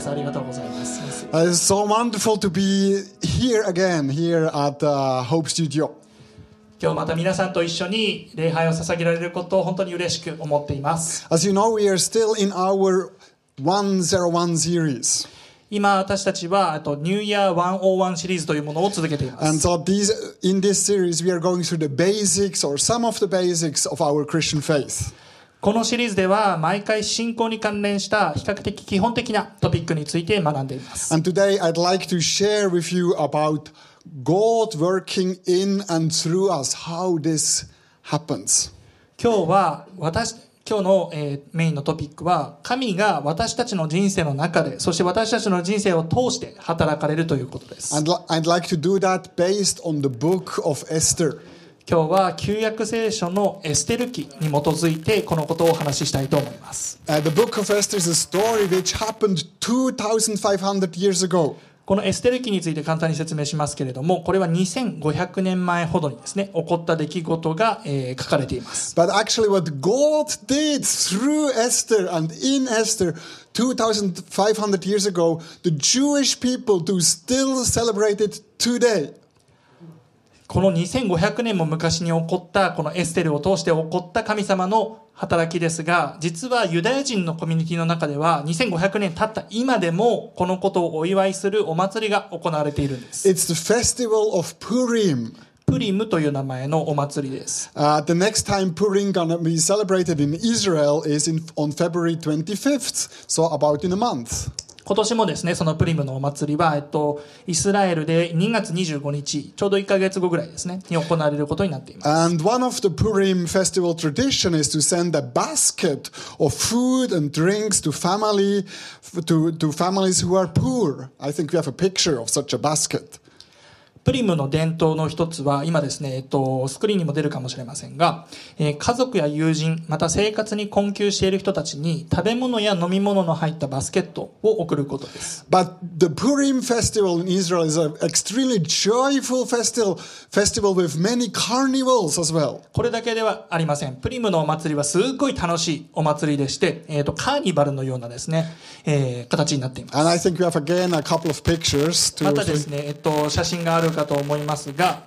スありがとうございます。Uh, It's so wonderful to be here again, here at uh, Hope Studio. 今日また皆さんと一緒に礼拝を捧げられることを本当に嬉しく思っています。As you know, we are still in our 101 series. 今私たちはあとニューイヤー101シリーズというものを続けていま And す。so these, in this series, we are going through the basics or some of the basics of our Christian faith. このシリーズでは毎回信仰に関連した比較的基本的なトピックについて学んでいます。今日は私、今日の、え、メインのトピックは、神が私たちの人生の中で、そして私たちの人生を通して働かれるということです。I'd like to do that based on the book of Esther. 今日は旧約聖書のエステル記に基づいてこのことをお話ししたいと思います。Uh, the book of Esther is a story which happened 2,500 years ago. このエステル記について簡単に説明しますけれども、これは2500年前ほどにですね、起こった出来事が、えー書かれています。But actually, what God did through Esther and in Esther 2,500 years ago, the Jewish people do still celebrate it today. この2500年も昔に起こったこのエステルを通して起こった神様の働きですが実はユダヤ人のコミュニティの中では2500年経った今でもこのことをお祝いするお祭りが行われているんです It's the festival of Purim. プリムという名前のお祭りです Uh, the next time Purim gonna be celebrated in Israel is in, on February 25th, so about in a month. 今年もですねそのプリムのお祭りは、えっと、イスラエルで2月25日ちょうど1ヶ月後ぐらいですねに行われることになっています And one of the Purim festival tradition is to send a basket of food and drinks to family, to, to families who are poor. I think we have a picture of such a basket. プリムの伝統の一つは今ですね、えっと、スクリーンにも出るかもしれませんが、えー家族や友人また生活に困窮している人たちに食べ物や飲み物の入ったバスケットを送ることです。But the Purim festival in Israel is an extremely joyful festival, festival with many carnivals as well. これだけではありません。プリムのお祭りはすっごい楽しいお祭りでして、えっとカーニバルのようなですね、えー形になっています。And I think we have again a couple of pictures ま to たですね、えっと、写真があるかと思いますが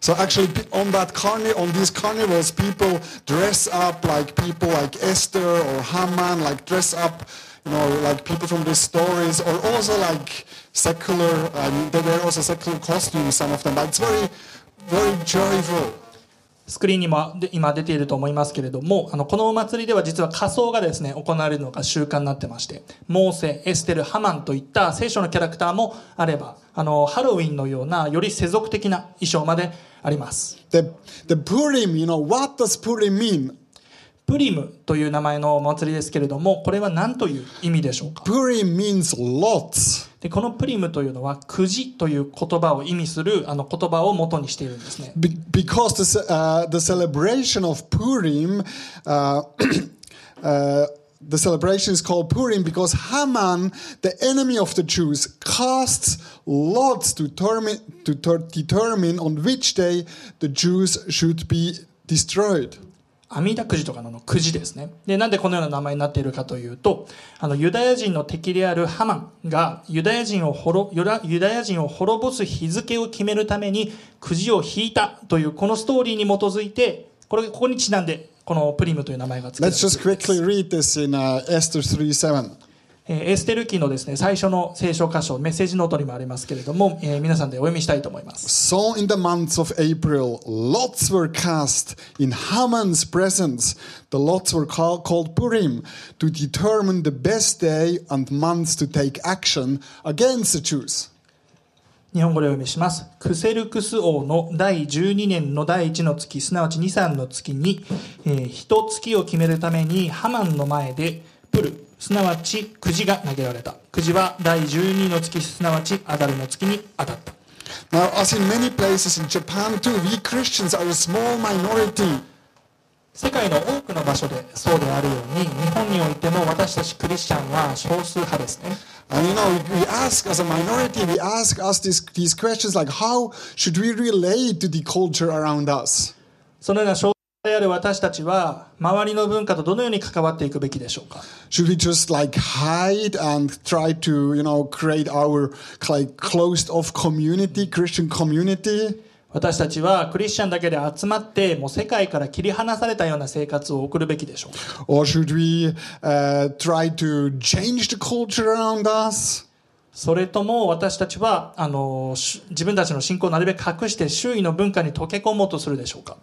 So actually, pe- on that carni- on these carnivals, people dress up like people like Esther or Haman, like dress up, you know, like people from these stories, or also like secular. Um, they wear also secular costumes, some of them. But it's very, very joyful. スクリーンにもで今出ていると思いますけれども、あの、このお祭りでは実は仮装がですね、行われるのが習慣になってまして、モーセ、エステル、ハマンといった聖書のキャラクターもあれば、あの、ハロウィンのようなより世俗的な衣装まであります。The the Purim, you know, what does Purim mean? プリムという名前のお祭りですけれども、これは何という意味でしょうか？Purim means lots. で、このプリムというのは、くじという言葉を意味する、あの言葉を元にしているんですね。Be- because the, ce- uh, the celebration of Purim, uh, uh, the celebration is called Purim because Haman, the enemy of the Jews, casts lots to, termi- to ter- determine on which day the Jews should be destroyed. 阿弥陀くじとかのくじですね。で、なんでこのような名前になっているかというと、あの、ユダヤ人の敵であるハマンが、ユダヤ人を滅、ユダユダヤ人を滅ぼす日付を決めるために、くじを引いたという、このストーリーに基づいて、これ、ここにちなんで、このプリムという名前が付けられ Let's just quickly read this in uh, Esther 3 7. エステル記のですね、最初の聖書箇所、メッセージノートにもありますけれども、えー皆さんでお読みしたいと思います。So in the months of April, lots were cast in Haman's presence. The lots were call, called Purim to determine the best day and month to take action against the Jews. 日本語でお読みします。クセルクス王の第12年の第1の月、すなわち2、3の月に、えー、一月を決めるためにハマンの前でプル、すなわちくじが投げられた。くじは第12の月、すなわちアダルの月に当たった。Now, as in many places in Japan too, we Christians are a small minority. 世界の多くの場所でそうであるように、日本においても私たちクリスチャンは少数派ですね。And you know, we ask as a minority, we ask us these, these questions like, how should we relate to the culture around us? そのような少私たちは周りの文化とどのように関わっていくべきでしょうか、私たちはクリスチャンだけで集まって世界から切り離されたような生活を送るべきでしょうか、それとも私たちはあの自分たちの信仰をなるべく隠して周囲の文化に溶け込もうとするでしょうか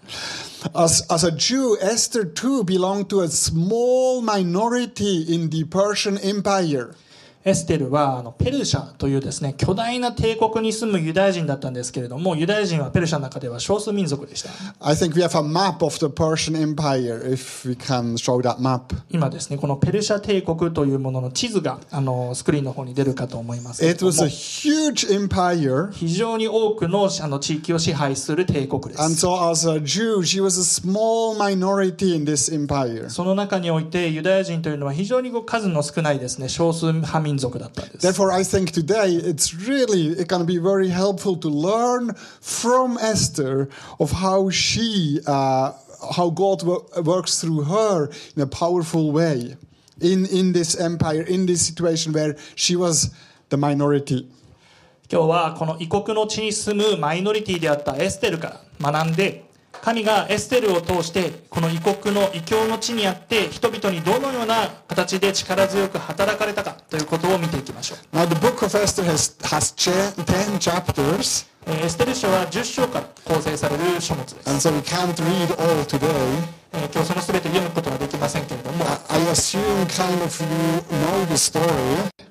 As, as a Jew, Esther too belonged to a small minority in the Persian Empire. エステルはあのペルシャというですね巨大な帝国に住むユダヤ人だったんですけれどもユダヤ人はペルシャの中では少数民族でした I think we have a map of the Persian Empire, if we can show that map. 今ですねこのペルシャ帝国というものの地図があのスクリーンの方に出るかと思います It ど was a も huge empire. 非常に多くのあの地域を支配する帝国で And す so, as a Jew, she was a small minority in this empire. その中においてユダヤ人というのは非常に数の少ないですね少数派民族だったんです Therefore, I think today it's really it can be very helpful to learn from Esther of how she, uh, how God wo- works through her in a powerful way in in this empire, in this situation where she was the minority. 今日はこの異国の地に住むマイノリティであったエステルから学んで神がエステルを通してこの異国の異教の地にあって人々にどのような形で力強く働かれたかということを見ていきましょう Now, the book of Esther has has chapters, えーエステル書は10章から構成される書物です、and so we can't read all today. えー今日その全て読むことはできませんけれども I assume kind of you know the story.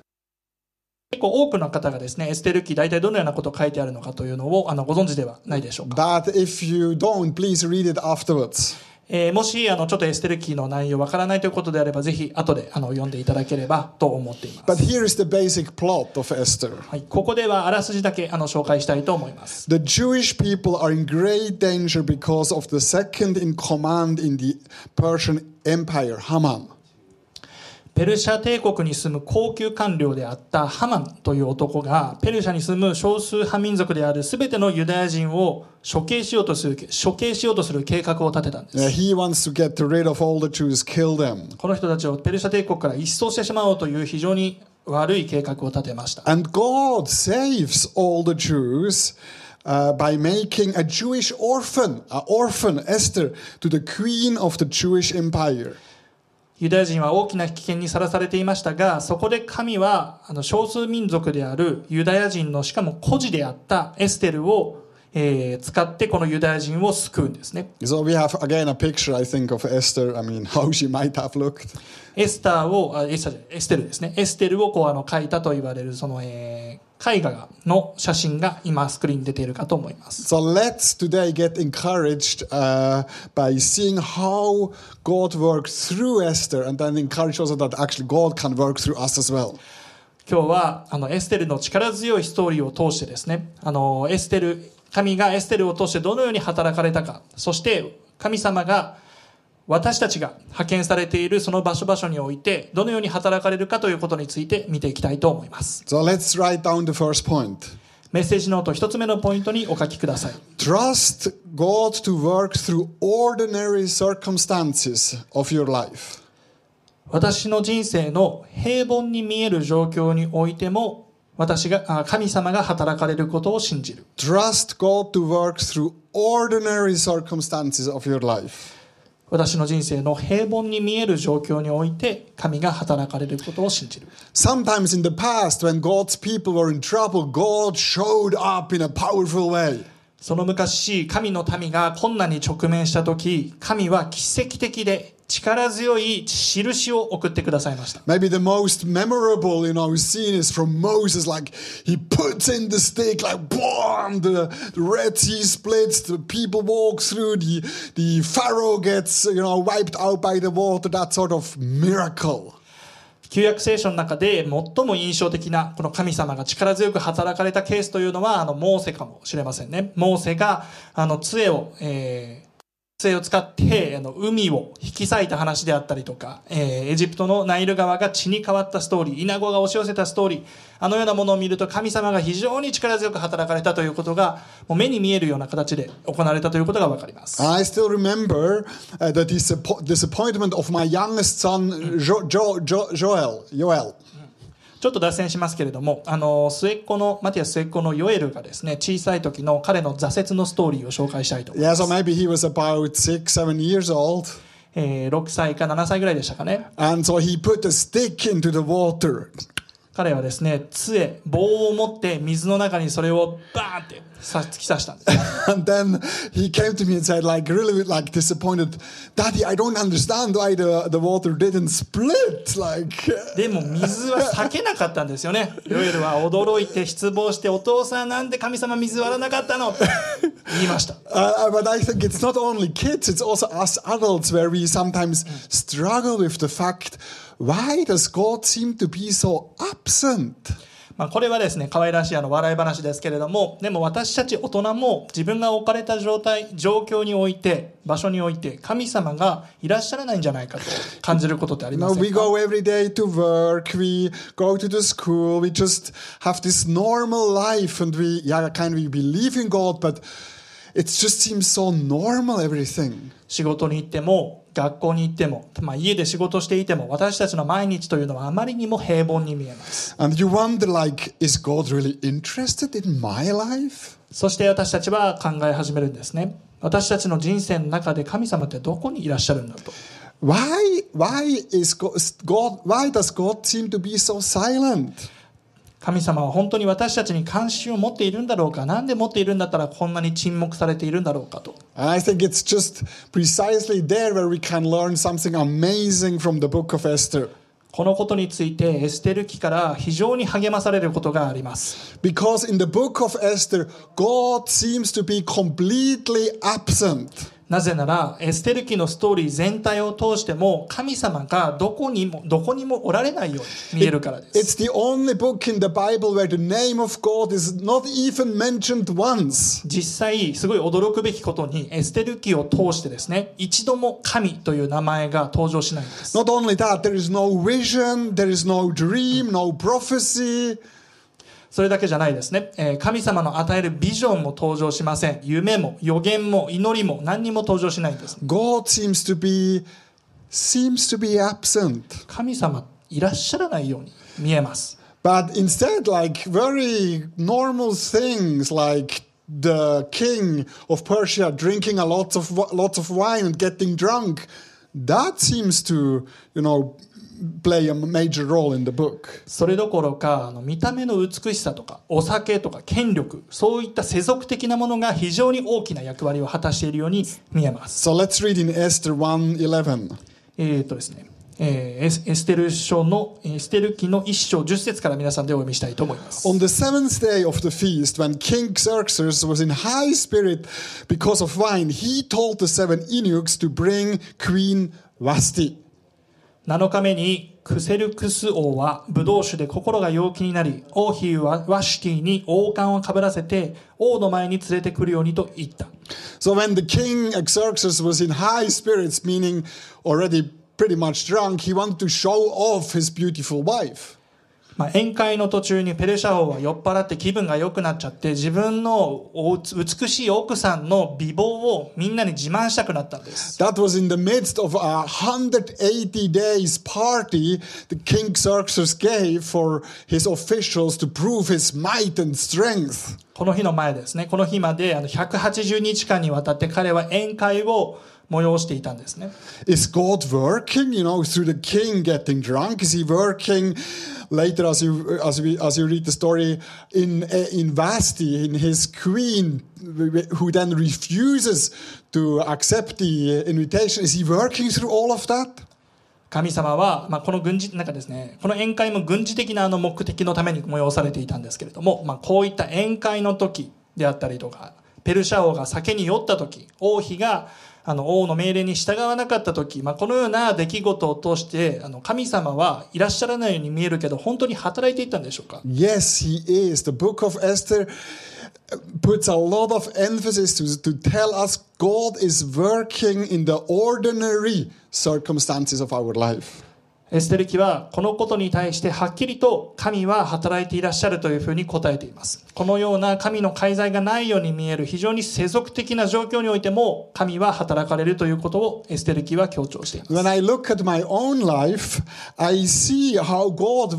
構多くの方がですね、エステル記大体どのようなこと書いてあるのかというのをあのご存知ではないでしょうか。もし、あの、ちょっとエステルキーの内容わからないということであれば、ぜひ、後で、あの、読んでいただければと思っています。ここでは、あらすじだけ、あの、紹介したいと思います。The Jewish people are in great danger because of the second in command in the Persian Empire, ハマペルシャ帝国に住む高級官僚であったハマンという男がペルシャに住む少数派民族であるすべてのユダヤ人を処刑しようとする処刑しようとする計画を立てたんです。この人たちをペルシャ帝国から一掃してしまおうという非常に悪い計画を立てました。And God saves all the Jews. By making a Jewish orphan, a orphan Esther, to the queen of the Jewish Empire. ユダヤ人は大きな危険にさらされていましたがそこで神はあの少数民族であるユダヤ人のしかも孤児であったエステルを、えー使ってこのユダヤ人を救うんですね So we have again a picture, I think, of Esther. I mean, how she might have looked. エスターをあエスタエステルですねエステルをこうあの描いたと言われるその、えー絵画の写真が今スクリーンに出ているかと思います So let's today get encouraged uh, by seeing how God worked through Esther and then encourage also that actually God can work through us as well. 今日はあのエステルの力強いストーリーを通してですねあのエステル神がエステルを通してどのように働かれたかそして神様が私たちが派遣されているその場所場所においてどのように働かれるかということについて見ていきたいと思います So let's write down the first point. メッセージノート一つ目のポイントにお書きください Trust God to work through ordinary circumstances of your life. 私の人生の平凡に見える状況においても私があ神様が働かれることを信じる Trust God to work through ordinary circumstances of your life. 私の人生の平凡に見える状況において神が働かれることを信じる Sometimes in the past, when God's people were in trouble, God showed up in a powerful way. その昔神の民が困難に直面した時神は奇跡的で力強い印を送ってくださいました Maybe the most memorable, you know, scene is from Moses. Like he puts in the stick, like boom, the, the Red Sea splits, the people walk through, the the Pharaoh gets, you know, wiped out by the water. That sort of miracle. 旧約聖書の中で最も印象的なこの神様が力強く働かれたケースというのはあのモーセかもしれませんねモーセがあの杖を、えー性を使ってあの海を引き裂いた話であったりとか、えーエジプトのナイル川が血に変わったストーリー、イナゴが押し寄せたストーリー、あのようなものを見ると神様が非常に力強く働かれたということが、もう目に見えるような形で行われたということがわかります。I still remember uh, the disappo- disappointment of my youngest son, jo- jo- jo- Joel. Joel. ちょっと脱線しますけれども、あの、末っ子の、マティアス末っ子のヨエルがですね、小さい時の彼の挫折のストーリーを紹介したいと思い Yeah, ます so。maybe he was about six, seven years old. えー6歳か7歳ぐらいでしたかね。And so he put a stick into the water. 彼はですね、杖、棒を持って水の中にそれをバーンってさ突き刺したんです。And then he came to me and said, like, really, like, disappointed, Daddy, I don't understand why the, the water didn't split. Like, でも水は避けなかったんですよね。ヨエルは驚いて失望して、お父さんなんで神様水割らなかったの言いました。uh, but I think it's not only kids, it's also us adults where we sometimes struggle with the fact, why does God seem to be so absent? まあこれはですね、可愛らしいあの笑い話ですけれども、でも私たち大人も自分が置かれた状態、状況において、場所において、神様がいらっしゃらないんじゃないかと感じることってありま No, せ we go every day to work, we go to the school, we just have this normal life and we, yeah, kind of we believe in God, but it just seems so normal, everything. 仕事に行っても学校に行っても、ま、家で仕事していても私たちの毎日というのはあまりにも平凡に見えます。そして私たちは考え始めるんですね。私たちの人生の中で神様ってどこにいらっしゃるんだと。神様は本当に私たちに関心を持っているんだろうか？何で持っているんだったらこんなに沈黙されているんだろうかと。このことについてエステル記から非常に励まされることがあります。なぜならエステル記のストーリー全体を通しても神様がどこにもどこにもおられないように見えるからです It's the only book in the Bible where the name of God is not even mentioned once. 実際すごい驚くべきことにエステル記を通してですね一度も神という名前が登場しないんです Not only that, there is no vision, there is no dream, no prophecy. それだけじゃないですね、えー神様の与えるビジョンも登場しません夢も予言も祈りも何にも登場しないんです God seems to be seems to be absent. 神様いらっしゃらないように見えます But instead, like very normal things like the king of Persia drinking a lot of lots of wine and getting drunk, that seems to, you know, play a major role in the book. それどころかあの見た目の美しさとかお酒とか権力そういった世俗的なものが非常に大きな役割を果たしているように見えます So let's read in Esther 1:11. えー、とですね、えーエスエステル書のエステル記の一章10節から皆さんでお読みしたいと思います。On the seventh day of the feast, when King Xerxes was in high spirit because of wine, he told the seven eunuchs to bring Queen Vasti. 7日目にクセルクス王は武道酒で心が陽気になり、王妃はワシティに王冠をかぶらせて王の前に連れてくるようにと言った。So when the king Xerxes was in high spirits, meaning already pretty much drunk, he wanted to show off his beautiful wife. まあ、宴会の途中にペルシャ王は酔っ払って気分が良くなっちゃって自分のお美しい奥さんの美貌をみんなに自慢したくなったんです。That was in the midst of a 180 days party the king Xerxes gave for his officials to prove his might and strength. この日の前ですね。この日まであの180日間にわたって彼は宴会を催していたんですね。Is God working, you know, through the king getting drunk? Is he working later as you as we as you read the story in in Vasti, in his queen who then refuses to accept the invitation? Is he working through all of that? 神様は、まあ、この軍事、なんかですね、この宴会も軍事的なあの目的のために催されていたんですけれども、まあ、こういった宴会の時であったりとか、ペルシャ王が酒に酔った時王妃があの王の命令に従わなかった時、まあ、このような出来事を通してあの神様はいらっしゃらないように見えるけど本当に働いていたんでしょうか Yes, he is. The book of Esther puts a lot of emphasis to, to tell us God is working in the ordinary circumstances of our life. エステル記はこのことに対してはっきりと神は働いていらっしゃるというふうに答えています。このような神の介在がないように見える非常に世俗的な状況においても神は働かれるということをエステル記は強調しています。When I look at my own life, I see how God.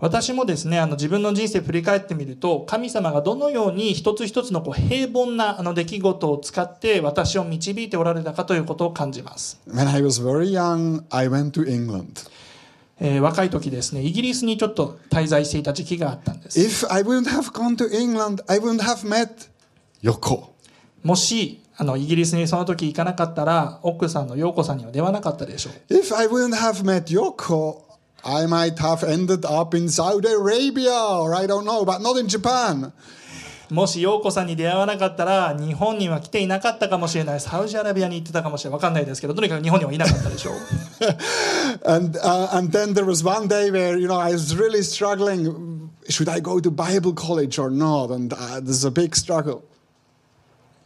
私もですね、あの自分の人生を振り返ってみると、神様がどのように一つ一つのこう平凡なあの出来事を使って私を導いておられたかということを感じます。When I was very young, I went to England. えー若い時ですね、イギリスにちょっと滞在していた時期があったんです。If I wouldn't have gone to England, I wouldn't have met Yoko. もしあのイギリスにその時行かなかったら奥さんの陽子さんには出会わなかったでしょう If I wouldn't have met Yoko, I might have ended up in Saudi Arabia or I don't know, but not in Japan. もし陽子さんに出会わなかったら日本には来ていなかったかもしれないサウジアラビアに行ってたかもしれないわかんないですけどとにかく日本にはいなかったでしょう And uh, and then there was one day where you know I was really struggling. Should I go to Bible college or not? And uh, there's a big struggle.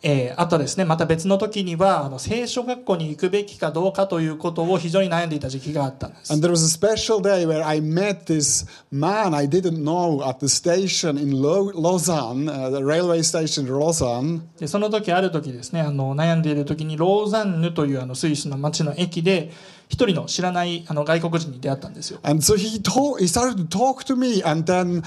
えーあとですねまた別の時にはあの聖書学校に行くべきかどうかということを非常に悩んでいた時期があったんです And there was a special day where I met this man I didn't know at the station in Lausanne, uh, the railway station in Lausanne. でその時ある時ですねあの悩んでいる時にローザンヌというあのスイスの町の駅で一人の知らないあの外国人に出会ったんですよ And so he told, he started to talk to me, and then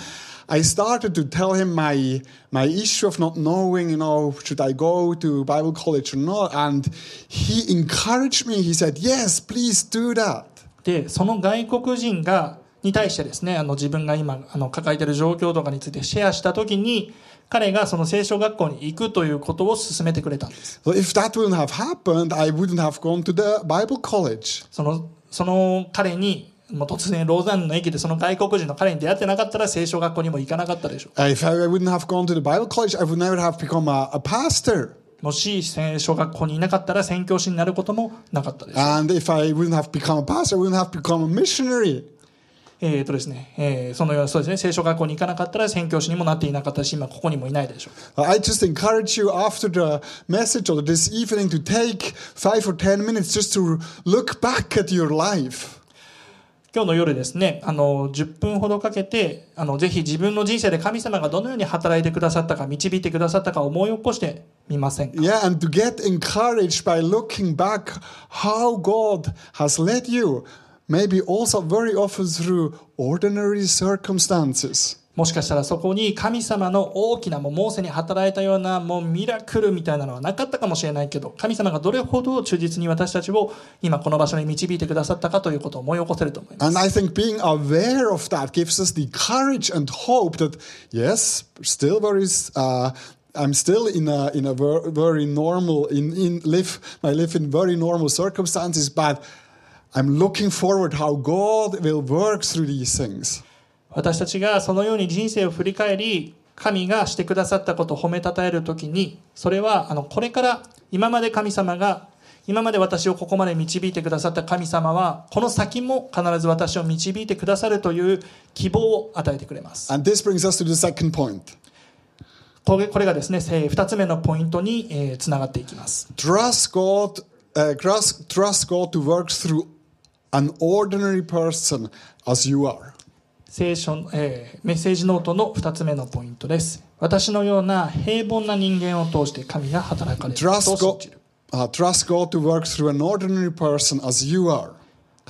I started to tell him my my issue of not knowing, you know, should I go to Bible college or not? And he encouraged me. He said, "Yes, please do that." でその外国人がに対してですねあの自分が今あの抱えている状況とかについてシェアした時に彼がその聖書学校に行くということを勧めてくれたんです So if that wouldn't have happened, I wouldn't have gone to the Bible college. そのその彼にもう突然ローザンの駅でその外国人の彼に出会ってなかったら聖書学校にも行かなかったでしょう。College, もし聖書学校にいなかったら宣教師になることもなかったでしょう。And if I wouldn't have become a pastor, えっとですね、えー、そのようそうですね、聖書学校に行かなかったら宣教師にもなっていなかったし、今ここにもいないでしょう。今日の朝メッセージを聞いて、5分10分、ちょっと見てください。今日の夜ですね、あの、10分ほどかけて、あの、ぜひ自分の人生で神様がどのように働いてくださったか、導いてくださったか思い起こしてみませんか Yeah, and to get encouraged by looking back how God has led you, maybe also very often through ordinary circumstances. もしかしたらそこに神様の大きな、もうモーセに働いたような、もうミラクルみたいなのはなかったかもしれないけど、神様がどれほど忠実に私たちを今この場所に導いてくださったかということを思い起こせると思います。And I think being aware of that gives us the courage and hope that, yes, still very, uh, I'm still in a, in a ver- very normal, in, in live, I live in very normal circumstances, but I'm looking forward how God will work through these things. 私たちがそのように人生を振り返り神がしてくださったことを褒めたたえるときにそれはあのこれから今まで神様が今まで私をここまで導いてくださった神様はこの先も必ず私を導いてくださるという希望を与えてくれます And this brings us to the second point. これこれがですね2つ目のポイントにえーつながっていきます Trust God, uh, trust, trust God to work through an ordinary person as you are. 聖書、えーメッセージノートの2つ目のポイントです私のような平凡な人間を通して神が働かれると Trust God, uh, trust God to work through an ordinary person as you are.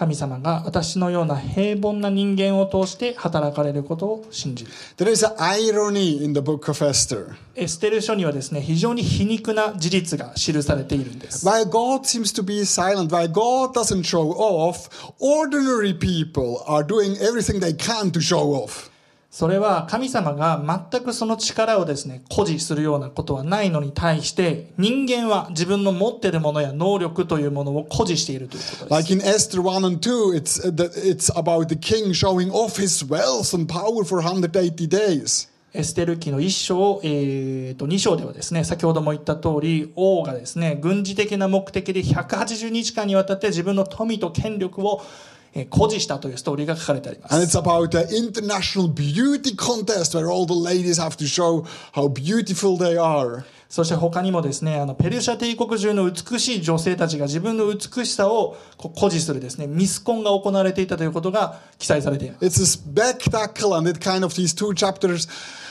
神様が私のような平凡な人間を通して働かれることを信じる There is an irony in the book of Esther. エステル書にはですね非常に皮肉な事実が記されているんです While God seems to be silent, while God doesn't show off, ordinary people are doing everything they can to show off. それは神様が全くその力をですね、誇示するようなことはないのに対して、人間は自分の持っているものや能力というものを誇示しているということです。Like in Esther 1 and 2, it's, uh, the, it's about the king showing off his wealth and power for 180 days. エステル記の一章、えー、と2章ではですね、先ほども言った通り、王がですね、軍事的な目的で180日間にわたって自分の富と権力をえー誇示したというストーリーが書かれてありま And す。it's about the international beauty contest where all the ladies have to show how beautiful they are. そして他にもですね、あのペルシャ帝国中の美しい女性たちが自分の美しさを誇示するですね、ミスコンが行われていたということが記載されています。It's a spectacle, and it kind of these two chapters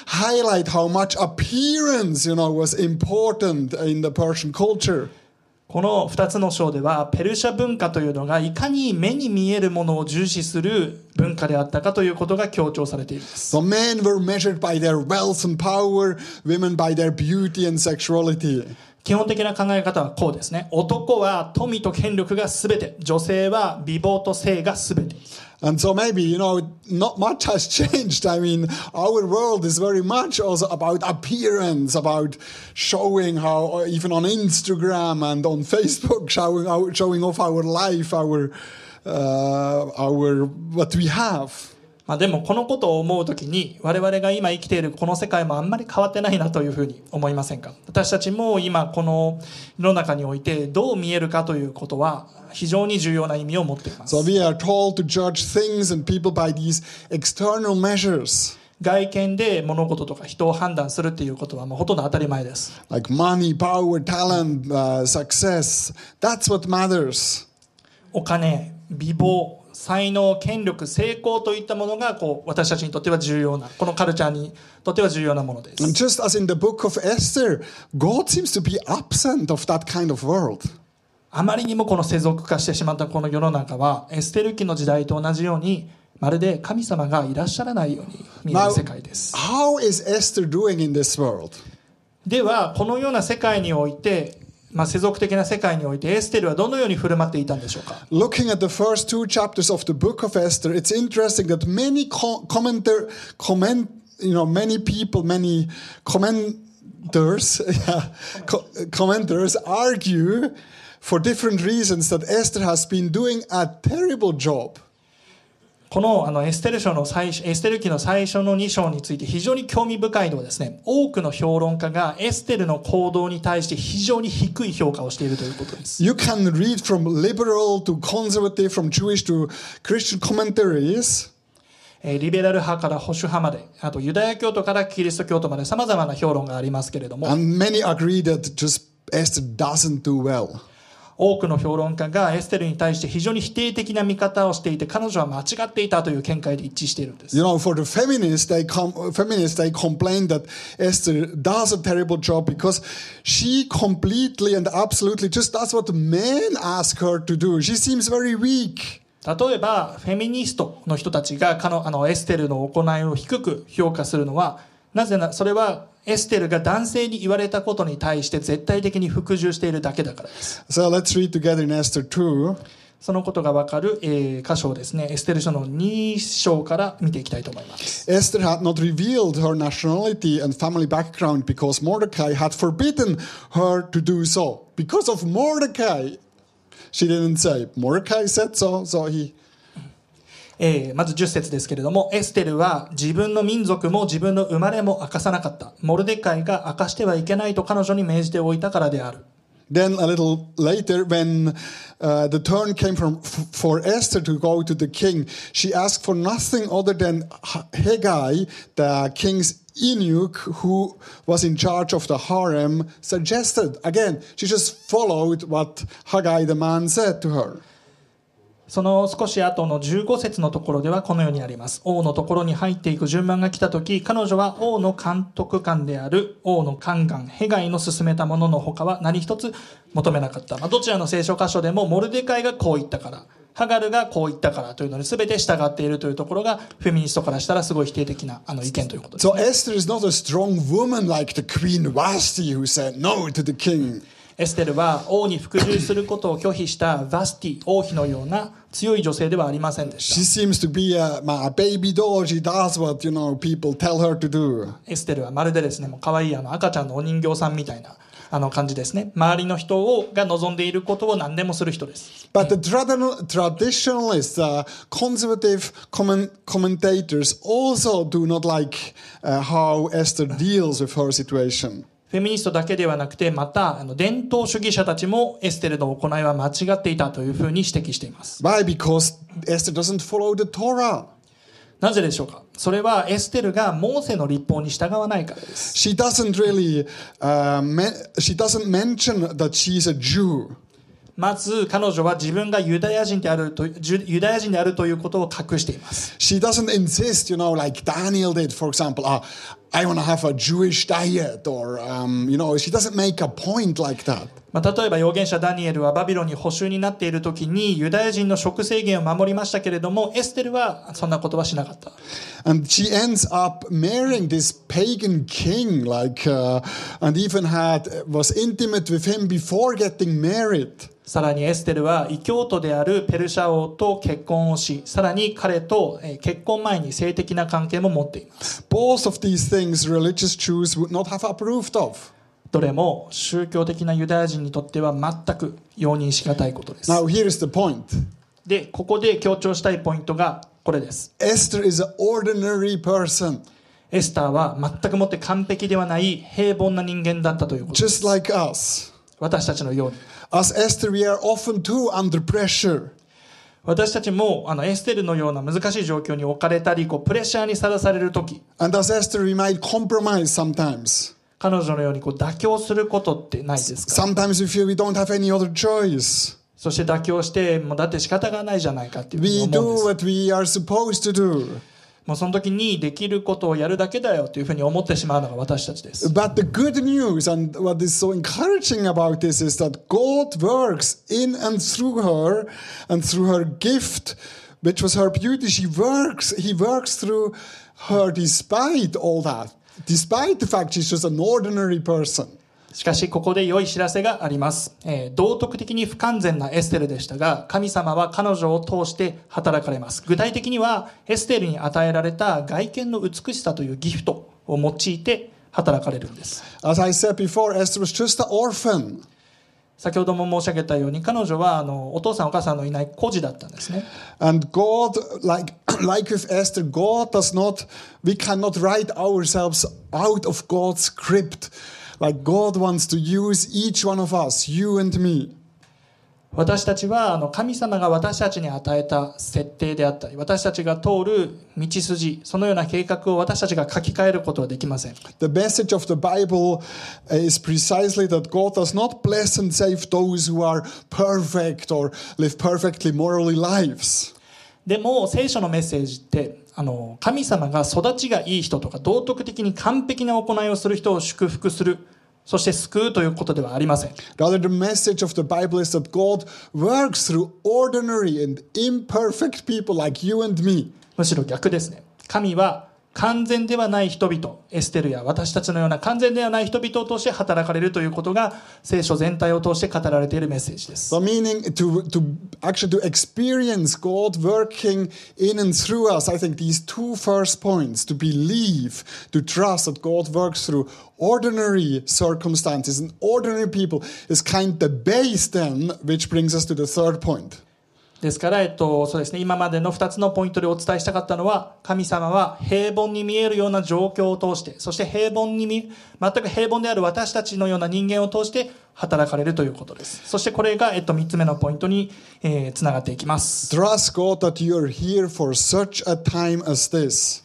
highlight how much appearance, you know, was important in the Persian culture. この2つの章ではペルシャ文化というのがいかに目に見えるものを重視する文化であったかということが強調されています。So men were measured by their wealth and power, women by their beauty and sexuality. 基本的な考え方はこうですね。男は富と権力が全て女性は美貌と性が全て And so maybe, you know, not much has changed. I mean, our world is very much also about appearance, about showing how, even on Instagram and on Facebook, showing, showing off our life, our, uh, our, what we have. まあ、でもこのことを思うときに我々が今生きているこの世界もあんまり変わってないなというふうに思いませんか？私たちも今この世の中においてどう見えるかということは非常に重要な意味を持っています So we are told to judge things and people by these external measures, 外見で物事とか人を判断するっていうことはもうほとんど当たり前です like money, power, talent, uh, success. That's what matters. お金美貌才能権力成功といったものがこう私たちにとっては重要なこのカルチャーにとっては重要なものです just as in the book of Esther, God seems to be absent of that kind of world. あまりにもこの世俗化してしまったこの世の中はエステル記の時代と同じようにまるで神様がいらっしゃらないように見える世界です How is Esther doing in this world? ではこのような世界において、まあ、世俗的な世界においてエステルはどのように振る舞っていたんでしょうか Looking at the first two chapters of the book of Esther, it's interesting that many co- commenter, comment, you know, many people, many commenters, yeah, co- commenters argue for different reasons that Esther has been doing a terrible job. このあのエステル書の最初エステル記の最初の2章について非常に興味深いのはですね多くの評論家がエステルの行動に対して非常に低い評価をしているということです You can read from liberal to conservative, from Jewish to Christian commentaries. えーリベラル派から保守派まであとユダヤ教徒からキリスト教徒までさまざまな評論がありますけれども And many agree that just Esther doesn't do well. 多くの評論家がエステルに対して非常に否定的な見方をしていて彼女は間違っていたという見解で一致しているんです You know, for the feminists, they com- feminists they complain that Esther does a terrible job because she completely and absolutely just does what men ask her to do. She seems very weak. 例えばフェミニストの人たちがあのエステルの行いを低く評価するのはなぜなそれはエステルが男性に言われたことに対して絶対的に服従しているだけだからです So let's read together in Esther 2. そのことがわかる、えー箇所をですねエステル書の2章から見ていきたいと思います Esther had not revealed her nationality and family background because Mordecai had forbidden her to do so. Because of Mordecai, she didn't say. Mordecai said so, so he えーまず10節ですけれどもエステルは自分の民族も自分の生まれも明かさなかったモルデカイが明かしてはいけないと彼女に命じておいたからである Then a little later, when uh, the turn came from, for Esther to go to the king, she asked for nothing other than H- Haggai, the king's eunuch who was in charge of the harem, suggested. Again, she just followed what Haggai the man said to her. その少し後の15節のところではこのようにあります。王のところに入っていく順番が来た時彼女は王の監督官である王の宦官ヘガイの進めたものの他は何一つ求めなかった、まあ、どちらの聖書箇所でもモルデカイがこう言ったからハガルがこう言ったからというのに全て従っているというところがフェミニストからしたらすごい否定的なあの意見ということです So Esther is not a strong woman like the queen Vashti who said no to the king. エステルは王に服従することを拒否したバスティ王妃のような強い女性ではありませんでし She seems to be a, まあ a baby doll. She does what, you know, people tell her to do. たエステルはまるでですねもう可愛いあの赤ちゃんのお人形さんみたいなあの感じですね周りの人をが望んでいることを何でもする人です But the trad- traditionalists, uh, conservative comment- commentators also do not like uh, how Esther deals with her situation. フェミニストだけではなくてまたあの伝統主義者たちもエステルの行いは間違っていたというふうに指摘しています Why? Because Esther doesn't follow the Torah. なぜでしょうかそれはエステルがモーセの立法に従わないからです She doesn't really, uh, she doesn't mention that she's a Jew. まず彼女は自分がユダヤ人であるとユダヤ人であるということを隠しています She doesn't insist, you know, like Daniel did, for example, uh, I wanna have a Jewish diet or um, you know she doesn't make a point like that. まあ、例えば、預言者ダニエルはバビロンに捕囚になっているときにユダヤ人の食制限を守りましたけれども、エステルはそんなことはしなかった。King, like, uh, had, さらに、エステルは異教徒であるペルシャ王と結婚をし、さらに彼と結婚前に性的な関係も持っています。Things religious Jews would not have approved of. どれも宗教的なユダヤ人にとっては全く容認しがたいことです Now, here's the point でここで強調したいポイントがこれです Esther is an ordinary person, エスターは全くもって完璧ではない平凡な人間だったということです just like us. 私たちのように As Esther, we are often too under pressure. 私たちもあのエステルのような難しい状況に置かれたりこうプレッシャーにさらされる時 And as Esther, we might compromise sometimes. 彼女のようにこう妥協することってないですか Sometimes we feel we don't have any other choice. そして妥協してもうだって仕方がないじゃないかっていうふうに We 思うん do です what we are supposed to do. もうその時にできることをやるだけだよというふうに思ってしまうのが私たちです But the good news and what is so encouraging about this is that God works in and through her and through her gift, which was her beauty. She works, He works through her despite all that, despite the fact she's just an ordinary person. しかしここで良い知らせがあります、えー道徳的に不完全なエステルでしたが神様は彼女を通して働かれます具体的にはエステルに与えられた外見の美しさというギフトを用いて働かれるんです As I said before, Esther was just an orphan. 先ほども申し上げたように彼女はあのお父さんお母さんのいない孤児だったんですね And God, like, like with Esther, God does not, we cannot write ourselves out of God's script. Like God wants to use each one of us, you and me. 私たちはあの神様が私たちに与えた設定であったり私たちが通る道筋そのような計画を私たちが書き換えることはできません The message of the Bible is precisely that God does not bless and save those who are perfect or live perfectly morally lives. でも聖書のメッセージってあの神様が育ちがいい人とか道徳的に完璧な行いをする人を祝福するそして救うということではありません Rather, the message of the Bible is that God works through ordinary and imperfect people like you and me. むしろ逆ですね神は完全ではない人々エステルや私たちのような完全ではない人々を通して働かれるということが聖書全体を通して語られているメッセージです The meaning to, to actually to experience God working in and through us, I think these two first points, to believe, to trust that God works through ordinary circumstances and ordinary people is kind of the base then, which brings us to the third point. ですから、えっと、そうですね、今までの2つのポイントでお伝えしたかったのは、神様は平凡に見えるような状況を通して、そして平凡に見、全く平凡である私たちのような人間を通して働かれるということです。そしてこれが、えっと、3つ目のポイントに、えーつながっていきます。Trust God that you are here for such a time as this.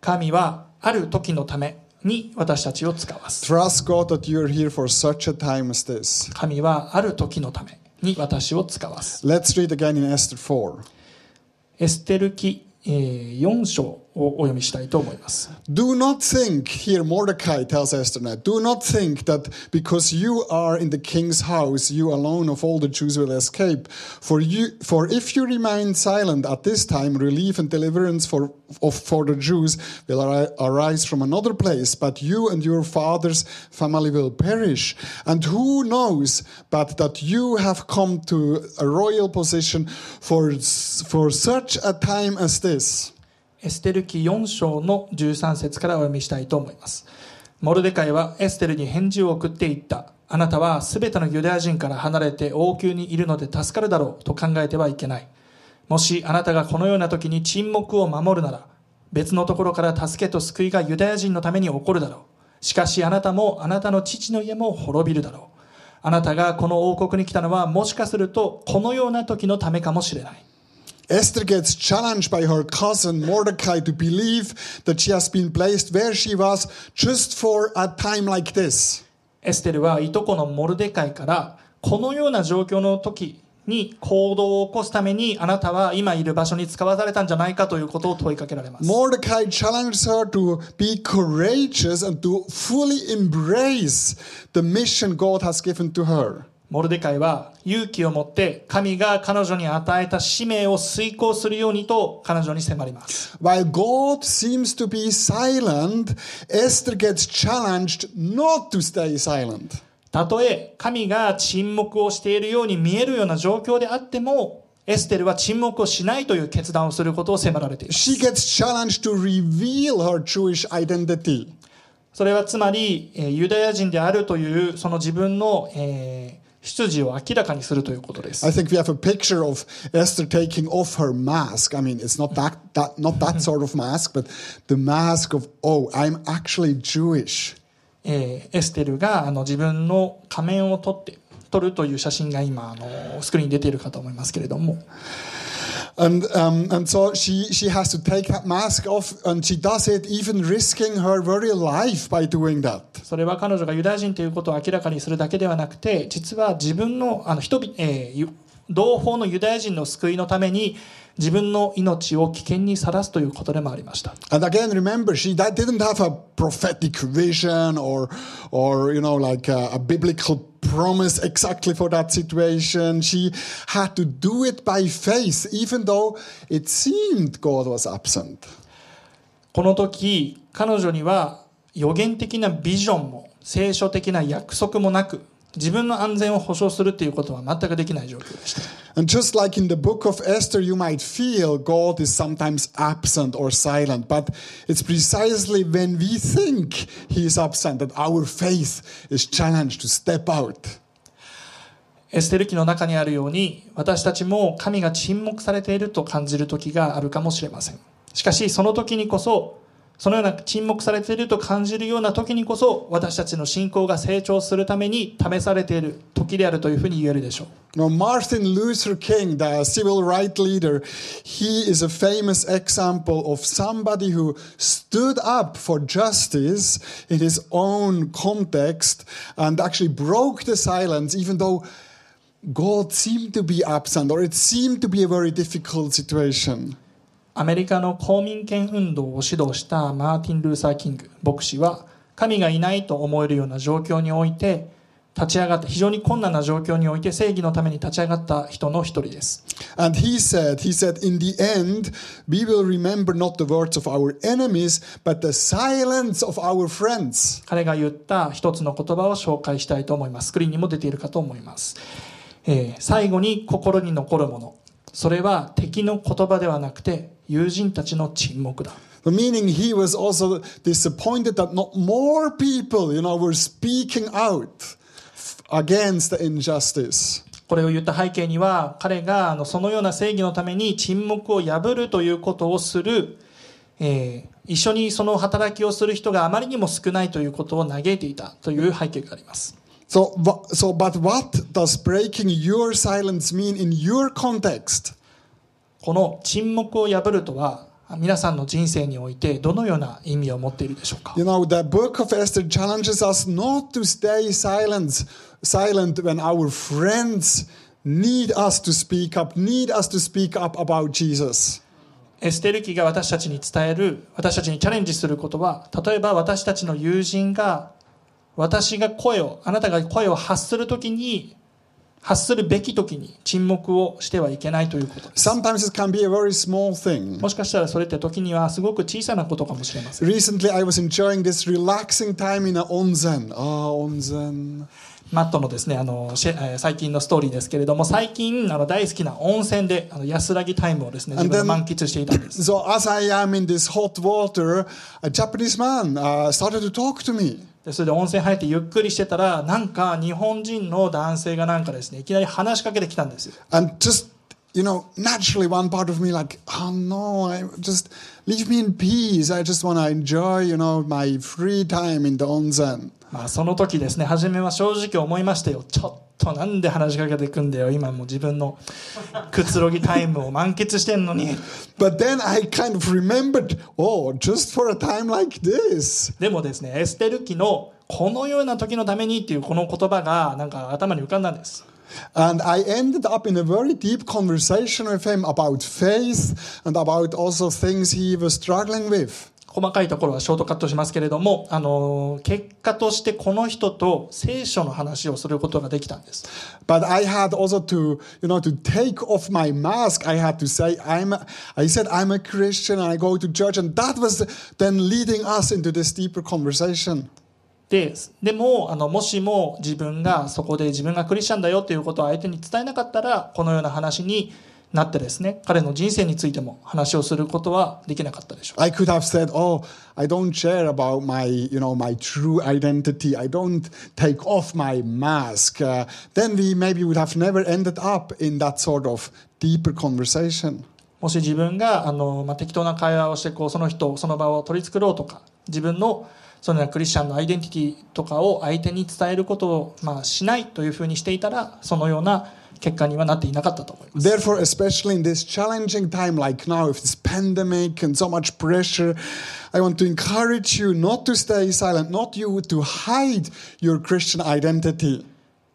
神は、ある時のために私たちを使わす。Trust God that you are here for such a time as this. 神は、ある時のために私を使わす。Let's read again in Esther 4. エステル記、えー4章お読みしたいと思います。 Do not think, here Mordecai tells Esther now, do not think that because you are in the king's house, you alone of all the Jews will escape. For you, for if you remain silent at this time, relief and deliverance for, of, for the Jews will ari- arise from another place, but you and your father's family will perish. And who knows but that you have come to a royal position for, for such a time as this? エステル記4章の13節からお読みしたいと思います。モルデカイはエステルに返事を送っていった。あなたはすべてのユダヤ人から離れて王宮にいるので助かるだろうと考えてはいけない。もしあなたがこのような時に沈黙を守るなら、別のところから助けと救いがユダヤ人のために起こるだろう。しかしあなたもあなたの父の家も滅びるだろう。あなたがこの王国に来たのはもしかするとこのような時のためかもしれない。Esther gets challenged by her cousin Mordecai to believe that she has been placed where she was just for a time like this. エステルはいとこのモルデカイからこのような状況の時に行動を起こすためにあなたは今いる場所に使わされたんじゃないかということを問いかけられます。Mordecai challenges her to be courageous and to fully embrace the mission God has given to her. モルデカイは勇気を持って神が彼女に与えた使命を遂行するようにと彼女に迫ります。While God seems to be silent, Esther gets challenged not to stay silent. たとえ神が沈黙をしているように見えるような状況であってもエステルは沈黙をしないという決断をすることを迫られています。She gets challenged to reveal her Jewish identity. それはつまり、えーユダヤ人であるというその自分の、えー出自を明らかにするということです I。think we have a picture of Esther taking off her mask. I mean, it's not that, that not that sort of mask, but the mask of, oh, I'm actually Jewish. えーエステルがあの自分の仮面を取って撮るという写真が今あのスクリーンに出ているかと思いますけれども And, um, and so she, she has to take that mask off, and she does it even risking her very life by doing that. それは彼女がユダヤ人ということを明らかにするだけではなくて実は自分のあの人々、えーゆ同胞のユダヤ人の救いのために自分の命を危険にさらすということでもありました And again, remember, she that didn't have a prophetic vision or, or you know, like a, a biblical promise exactly for that situation. She had to do it by faith, even though it seemed God was absent. この時彼女には予言的なビジョンも聖書的な約束もなく自分の安全を保証するということは全くできない状況でした。エステル記の中にあるように、私たちも神が沈黙されていると感じる時があるかもしれません。しかし、その時にこそ、そのような沈黙されていると感じるような時にこそ私たちの信仰が成長するために試されている時であるというふうに言えるでしょう Now, Martin Luther King, the civil rights leader, he is a famous example of somebody who stood up for justice in his own context and actually broke the silence, even though God seemed to be absent or it seemed to be a very difficult situation. アメリカの公民権運動を指導したマーティン・ルーサー・キング牧師は神がいないと思えるような状況において立ち上がった非常に困難な状況において正義のために立ち上がった人の一人です。And he said, he said, in the end, we will remember not the words of our enemies, but the silence of our friends. 彼が言った一つの言葉を紹介したいと思います。スクリーンにも出ているかと思います、えー最後に心に残るもの。それは敵の言葉ではなくて友人たちの沈黙だ The meaning he was also disappointed that not more people, you know, were speaking out against the injustice. これを言った背景には彼があのそのような正義のために沈黙を破るということをする、えー一緒にその働きをする人があまりにも少ないということを嘆いていたという背景があります So, so, but what does breaking your silence mean in your context? この沈黙を破るとは皆さんの人生においてどのような意味を持っているでしょうか You know, the book of Esther challenges us not to stay silent, silent when our friends need us to speak up, need us to speak up about Jesus. エステル記が私たちに伝える私たちにチャレンジすることは例えば私たちの友人が私が声をあなたが声を発するときに発するべき時に沈黙をしてはいけないということ。もしかしたらそれって時にはすごく小さなことかもしれません。Recently, マットのですねあの最近のストーリーですけれども、最近あの大好きな温泉であの安らぎタイムをですね満喫していたんです。でそれで温泉入ってゆっくりしてたらなんか日本人の男性がなんかですねいきなり話しかけてきたんですよ And just, you know, naturally one part of me like, oh no, I just leave me in peace. I just want to enjoy, you know, my free time in the onsen. まあその時ですね初めは正直思いましたよちょっとなんで話しかけてくんだよ今もう自分のくつろぎタイムを満喫してんのに But then I kind of remembered, oh, just for a time like this. でもですねエステル記のこのような時のためにっていうこの言葉がなんか頭に浮かんだんです And I ended up in a very deep conversation with him about faith and about also things he was struggling with. 細かいところはショートカットしますけれども、あの結果としてこの人と聖書の話をすることができたんです。But I had also to, you know, to take off my mask. I had to say, I'm, a, I said, I'm a Christian and I go to church. And that was then leading us into this deeper conversation. ででもあのもしも自分がそこで自分がクリスチャンだよということを相手に伝えなかったらこのような話になってですね彼の人生についても話をすることはできなかったでしょう I could have said, oh, I don't share about my, you know, my true identity. I don't take off my mask. Uh, then we maybe would have never ended up in that sort of deeper conversation. もし自分があの、まあ、適当な会話をしてこうその人その場を取り繕ろうとか自分のそのようなクリスチャンのアイデンティティとかを相手に伝えることを、まあ、しないというふうにしていたらそのような結果にはなっていなかったと思います Therefore, especially in this challenging time like now, with this pandemic and so much pressure, I want to encourage you not to stay silent, not you to hide your Christian identity.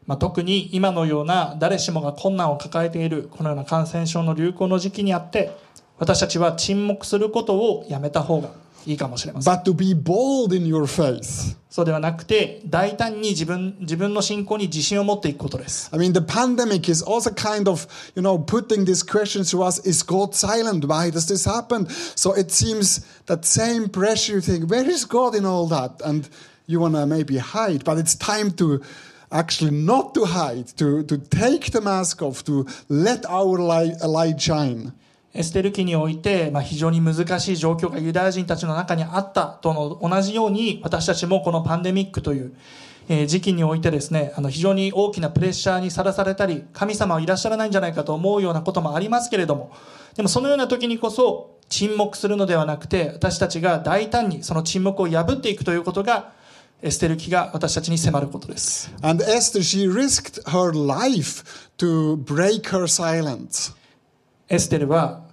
まあ、特に今のような誰しもが困難を抱えているこのような感染症の流行の時期にあって私たちは沈黙することをやめた方がいいかもしれません But to be bold in your faith. そうではなくて大胆に自分自分の信仰に自信を持っていくことです I mean, the pandemic is also kind of, you know, putting this question to us Is God silent? Why does this happen? So it seems that same pressure you think, Where is God in all that? And you want to maybe hide. But it's time to actually not to hide, to, to take the mask off, to let our light, light shine. エステル記において、まあ、非常に難しい状況がユダヤ人たちの中にあったとの同じように私たちもこのパンデミックという、え時期においてですねあの非常に大きなプレッシャーにさらされたり神様はいらっしゃらないんじゃないかと思うようなこともありますけれどもでもそのような時にこそ沈黙するのではなくて私たちが大胆にその沈黙を破っていくということがエステル記が私たちに迫ることです And Esther, she risked her life to break her silence. エステルは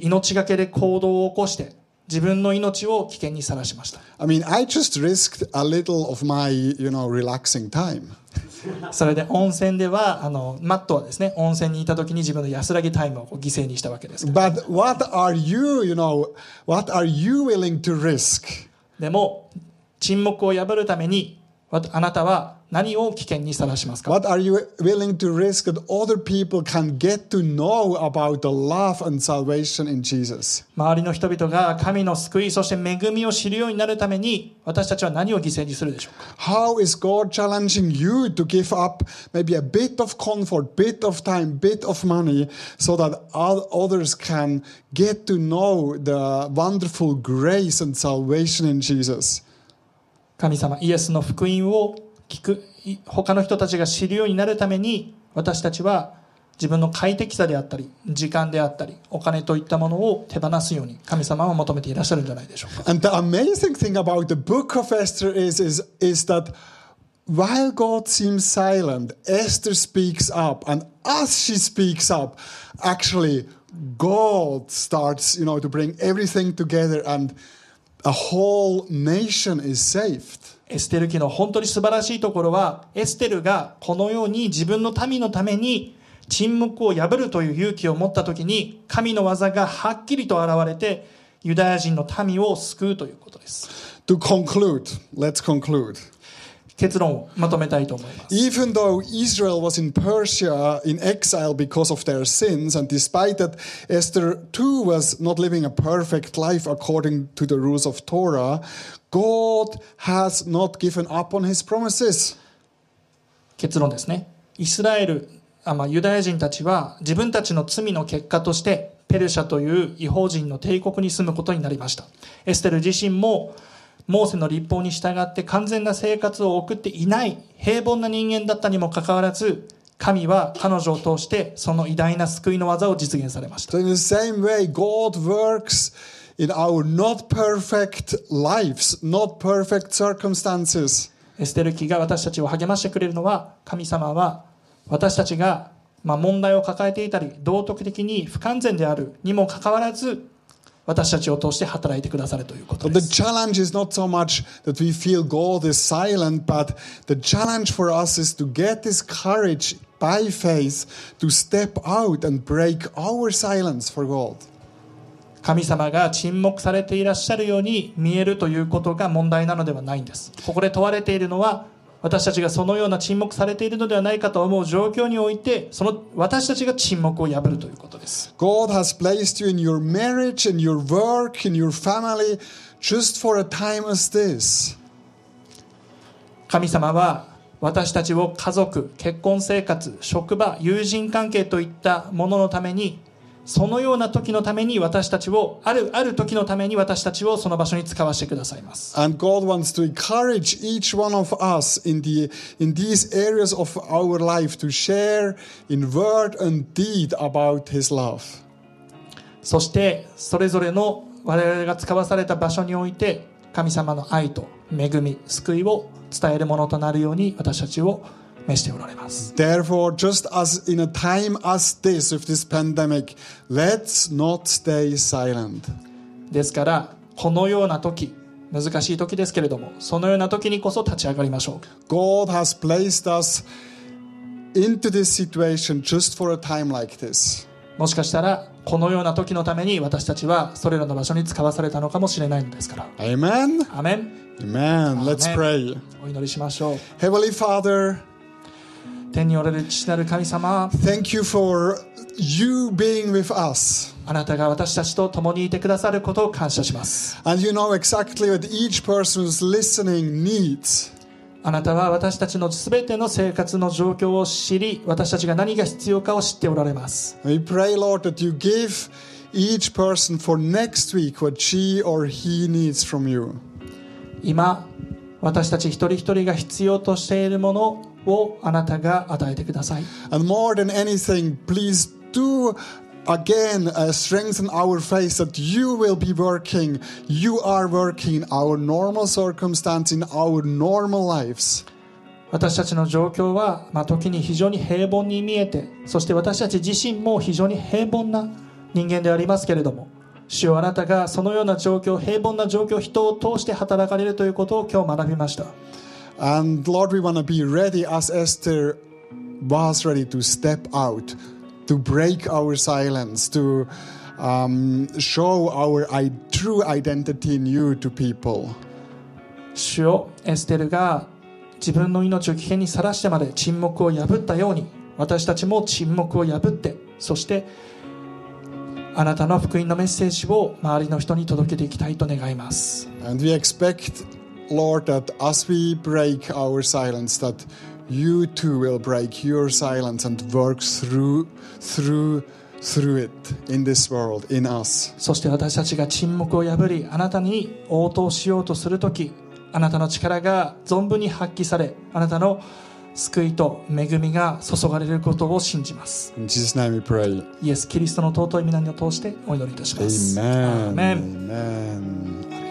命がけで行動を起こして自分の命を危険にさらしました I mean, I just risked a little of my, you know, relaxing time. それで温泉ではあのマットはですね温泉にいた時に自分の安らぎタイムを犠牲にしたわけです But what are you, you know, what are you willing to risk? でも沈黙を破るためにわあなたは何を危険にさらしますか What are you willing to risk that other people can get to know about the love and salvation in Jesus? 周りの人々が神の救いそして恵みを知るようになるために私たちは何を犠牲にするでしょうか How is God challenging you to give up maybe a bit of comfort, bit of time, bit of money so that others can get to know the wonderful grace and salvation in Jesus? 神様イエスの福音を聞く他の人たちが知るようになるために私たちは自分の快適さであったり時間であったりお金といったものを手放すように神様は求めていらっしゃるんじゃないでしょうか And the amazing thing about the book of Esther is, is, is that while God seems silent, Esther speaks up. And as she speaks up, actually, God starts, you know, to bring everything together and a whole nation is saved. エステル記の本当に素晴らしいところはエステルがこのように自分の民のために沈黙を破るという勇気を持った時に神の技がはっきりと現れてユダヤ人の民を救うということです To conclude, let's conclude. 結論をまとめたいと思います。結論ですね。イスラエル、あまあ、ユダヤ人たちは自分たちの罪の結果としてペルシャという違法人の帝国に住むことになりました。エステル自身もモーセの立法に従って完全な生活を送っていない平凡な人間だったにもかかわらず神は彼女を通してその偉大な救いの技を実現されました So, in the same way, God works in our not perfect lives, not perfect circumstances. エステル記が私たちを励ましてくれるのは神様は私たちがまあ問題を抱えていたり道徳的に不完全であるにもかかわらず私たちを通して働いてくださるということです。神様が沈黙されていらっしゃるように見えるということが問題なのではないんです。ここで問われているのは、私たちがそのような沈黙されているのではないかと思う状況においてその私たちが沈黙を破るということです God has placed you in your marriage, in your work, in your family, just for a time as this. 神様は私たちを家族結婚生活職場友人関係といったもののためにそのような時のために私たちをあるある時のために私たちをその場所に使わせてくださいます And God wants to encourage each one of us in, the, in these areas of our life to share in word and deed about His love. そしてそれぞれの我々が使わされた場所において神様の愛と恵み救いを伝えるものとなるように私たちを召しておられます Therefore, just as in a time as this with this pandemic, let's not stay silent. ですからこのような時難しい時ですけれどもそのような時にこそ立ち上がりましょう God has placed us into this situation just for a time like this. もしかしたらこのような時のために私たちはそれらの場所に使わされたのかもしれないのですから Amen? アメン Amen. Let's pray. お祈りしましょう Heavenly Father, 天におられる父なる神様 thank you for you being with us. あなたが私たちと共にいてくださることを感謝します And you know exactly what each person who's listening needs. あなたは私たちのすべての生活の状況を知り私たちが何が必要かを知っておられます We pray, Lord, that you give each person for next week what she or he needs from you. 今私たち一人一人が必要としているものををあなたが与えてください。私たちの状況は、ま、時に非常に平凡に見えて、そして私たち自身も非常に平凡な人間でありますけれども。主よあなたがそのような状況平凡な状況人を通して働かれるということを今日学びました。And Lord, we want to be ready as Esther was ready to step out, to break our silence, to um, show our I- true identity in you to people. 主よエステルが自分の命を危険にさらしてまで沈黙を破ったように私たちも沈黙を破ってそしてあなたの福音のメッセージを周りの人に届けていきたいと願います And we expect, Lord, that as we break our silence, that you too will break your silence and work through, through, through it in this world, in us. そして私たちが沈黙を破りあなたに応答しようとするときあなたの力が存分に発揮されあなたの救いと恵みが注がれることを信じます In Jesus' name we pray. イエス・キリストの尊い皆にを通してお祈りいたします Amen. アーメン